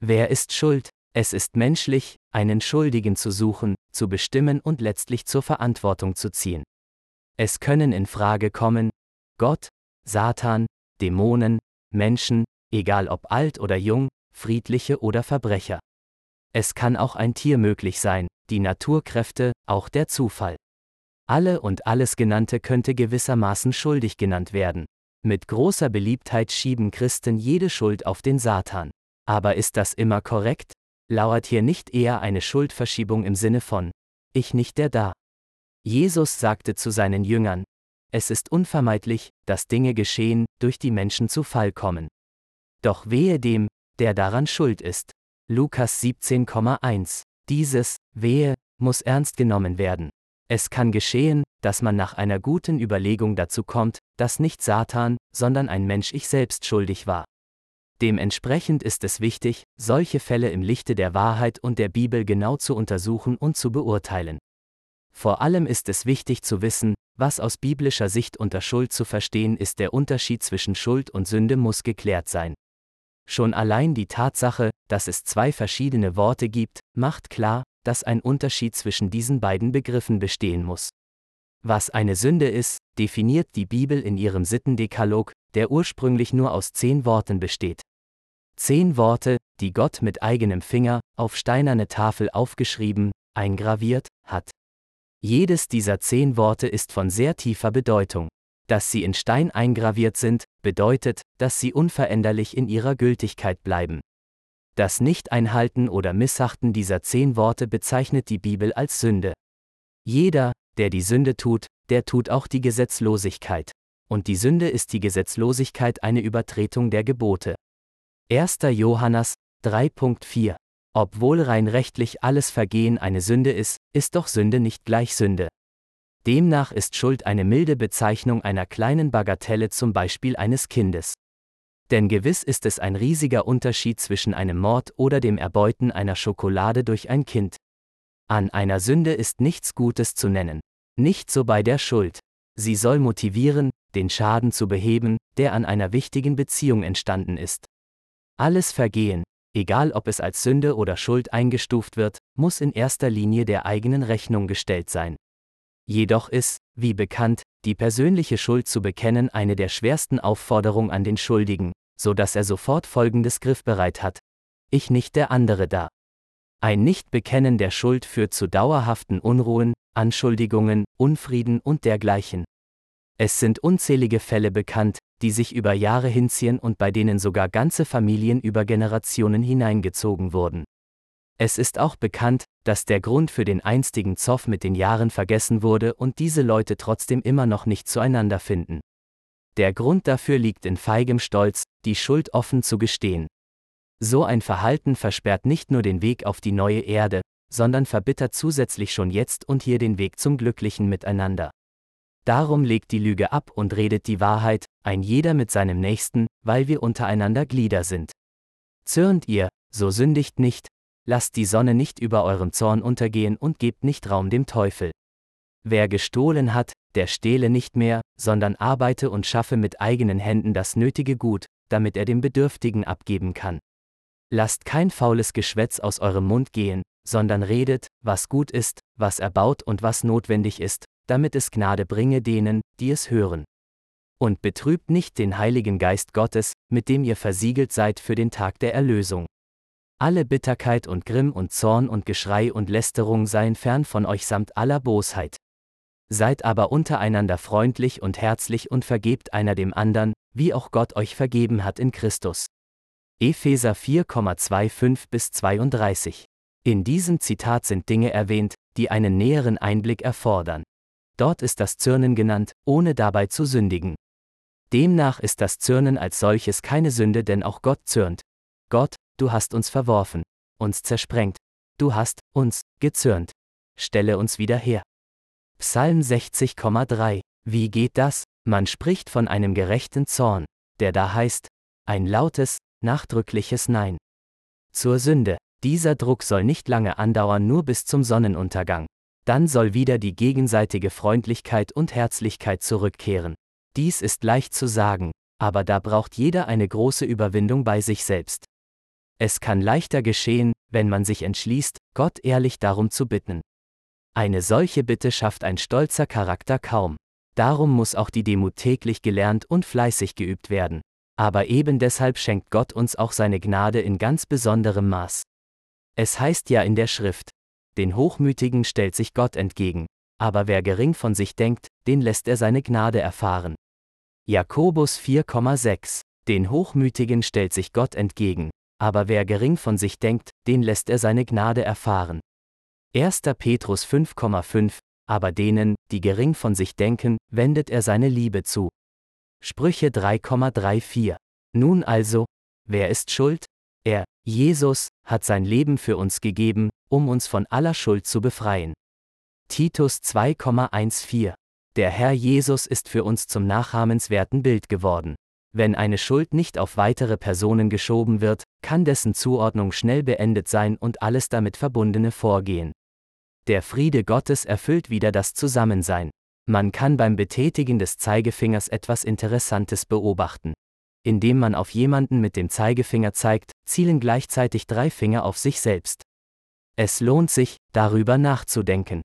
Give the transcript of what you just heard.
Wer ist schuld? Es ist menschlich, einen Schuldigen zu suchen, zu bestimmen und letztlich zur Verantwortung zu ziehen. Es können in Frage kommen Gott, Satan, Dämonen, Menschen, egal ob alt oder jung, friedliche oder Verbrecher. Es kann auch ein Tier möglich sein, die Naturkräfte, auch der Zufall. Alle und alles Genannte könnte gewissermaßen schuldig genannt werden. Mit großer Beliebtheit schieben Christen jede Schuld auf den Satan. Aber ist das immer korrekt? Lauert hier nicht eher eine Schuldverschiebung im Sinne von Ich nicht der da? Jesus sagte zu seinen Jüngern, es ist unvermeidlich, dass Dinge geschehen, durch die Menschen zu Fall kommen. Doch wehe dem, der daran schuld ist. Lukas 17,1. Dieses, wehe, muss ernst genommen werden. Es kann geschehen, dass man nach einer guten Überlegung dazu kommt, dass nicht Satan, sondern ein Mensch ich selbst schuldig war. Dementsprechend ist es wichtig, solche Fälle im Lichte der Wahrheit und der Bibel genau zu untersuchen und zu beurteilen. Vor allem ist es wichtig zu wissen, was aus biblischer Sicht unter Schuld zu verstehen ist, der Unterschied zwischen Schuld und Sünde muss geklärt sein. Schon allein die Tatsache, dass es zwei verschiedene Worte gibt, macht klar, dass ein Unterschied zwischen diesen beiden Begriffen bestehen muss. Was eine Sünde ist, definiert die Bibel in ihrem Sittendekalog, der ursprünglich nur aus zehn Worten besteht. Zehn Worte, die Gott mit eigenem Finger, auf steinerne Tafel aufgeschrieben, eingraviert, hat. Jedes dieser zehn Worte ist von sehr tiefer Bedeutung. Dass sie in Stein eingraviert sind, bedeutet, dass sie unveränderlich in ihrer Gültigkeit bleiben. Das Nicht-Einhalten oder Missachten dieser zehn Worte bezeichnet die Bibel als Sünde. Jeder, der die Sünde tut, der tut auch die Gesetzlosigkeit. Und die Sünde ist die Gesetzlosigkeit eine Übertretung der Gebote. 1. Johannes 3.4 obwohl rein rechtlich alles Vergehen eine Sünde ist, ist doch Sünde nicht gleich Sünde. Demnach ist Schuld eine milde Bezeichnung einer kleinen Bagatelle zum Beispiel eines Kindes. Denn gewiss ist es ein riesiger Unterschied zwischen einem Mord oder dem Erbeuten einer Schokolade durch ein Kind. An einer Sünde ist nichts Gutes zu nennen. Nicht so bei der Schuld. Sie soll motivieren, den Schaden zu beheben, der an einer wichtigen Beziehung entstanden ist. Alles Vergehen, egal ob es als Sünde oder Schuld eingestuft wird, muss in erster Linie der eigenen Rechnung gestellt sein. Jedoch ist, wie bekannt, die persönliche Schuld zu bekennen eine der schwersten Aufforderungen an den Schuldigen, so dass er sofort folgendes griffbereit hat. Ich nicht der andere da. Ein Nichtbekennen der Schuld führt zu dauerhaften Unruhen, Anschuldigungen, Unfrieden und dergleichen. Es sind unzählige Fälle bekannt, die sich über Jahre hinziehen und bei denen sogar ganze Familien über Generationen hineingezogen wurden. Es ist auch bekannt, dass der Grund für den einstigen Zoff mit den Jahren vergessen wurde und diese Leute trotzdem immer noch nicht zueinander finden. Der Grund dafür liegt in feigem Stolz, die Schuld offen zu gestehen. So ein Verhalten versperrt nicht nur den Weg auf die neue Erde, sondern verbittert zusätzlich schon jetzt und hier den Weg zum glücklichen Miteinander. Darum legt die Lüge ab und redet die Wahrheit, ein jeder mit seinem Nächsten, weil wir untereinander Glieder sind. Zürnt ihr, so sündigt nicht, lasst die Sonne nicht über eurem Zorn untergehen und gebt nicht Raum dem Teufel. Wer gestohlen hat, der stehle nicht mehr, sondern arbeite und schaffe mit eigenen Händen das nötige Gut, damit er dem Bedürftigen abgeben kann. Lasst kein faules Geschwätz aus eurem Mund gehen, sondern redet, was gut ist, was erbaut und was notwendig ist, damit es Gnade bringe denen, die es hören. Und betrübt nicht den Heiligen Geist Gottes, mit dem ihr versiegelt seid für den Tag der Erlösung. Alle Bitterkeit und Grimm und Zorn und Geschrei und Lästerung seien fern von euch samt aller Bosheit. Seid aber untereinander freundlich und herzlich und vergebt einer dem andern, wie auch Gott euch vergeben hat in Christus. Epheser 4,25 bis 32. In diesem Zitat sind Dinge erwähnt, die einen näheren Einblick erfordern. Dort ist das Zürnen genannt, ohne dabei zu sündigen. Demnach ist das Zürnen als solches keine Sünde, denn auch Gott zürnt. Gott, du hast uns verworfen, uns zersprengt, du hast uns gezürnt. Stelle uns wieder her. Psalm 60,3 Wie geht das? Man spricht von einem gerechten Zorn, der da heißt, ein lautes, nachdrückliches Nein. Zur Sünde. Dieser Druck soll nicht lange andauern, nur bis zum Sonnenuntergang dann soll wieder die gegenseitige Freundlichkeit und Herzlichkeit zurückkehren. Dies ist leicht zu sagen, aber da braucht jeder eine große Überwindung bei sich selbst. Es kann leichter geschehen, wenn man sich entschließt, Gott ehrlich darum zu bitten. Eine solche Bitte schafft ein stolzer Charakter kaum. Darum muss auch die Demut täglich gelernt und fleißig geübt werden. Aber eben deshalb schenkt Gott uns auch seine Gnade in ganz besonderem Maß. Es heißt ja in der Schrift, den Hochmütigen stellt sich Gott entgegen, aber wer gering von sich denkt, den lässt er seine Gnade erfahren. Jakobus 4,6 Den Hochmütigen stellt sich Gott entgegen, aber wer gering von sich denkt, den lässt er seine Gnade erfahren. 1. Petrus 5,5 Aber denen, die gering von sich denken, wendet er seine Liebe zu. Sprüche 3,34 Nun also, wer ist schuld? Er, Jesus, hat sein Leben für uns gegeben, um uns von aller Schuld zu befreien. Titus 2,14 Der Herr Jesus ist für uns zum nachahmenswerten Bild geworden. Wenn eine Schuld nicht auf weitere Personen geschoben wird, kann dessen Zuordnung schnell beendet sein und alles damit verbundene Vorgehen. Der Friede Gottes erfüllt wieder das Zusammensein. Man kann beim Betätigen des Zeigefingers etwas Interessantes beobachten. Indem man auf jemanden mit dem Zeigefinger zeigt, zielen gleichzeitig drei Finger auf sich selbst. Es lohnt sich, darüber nachzudenken.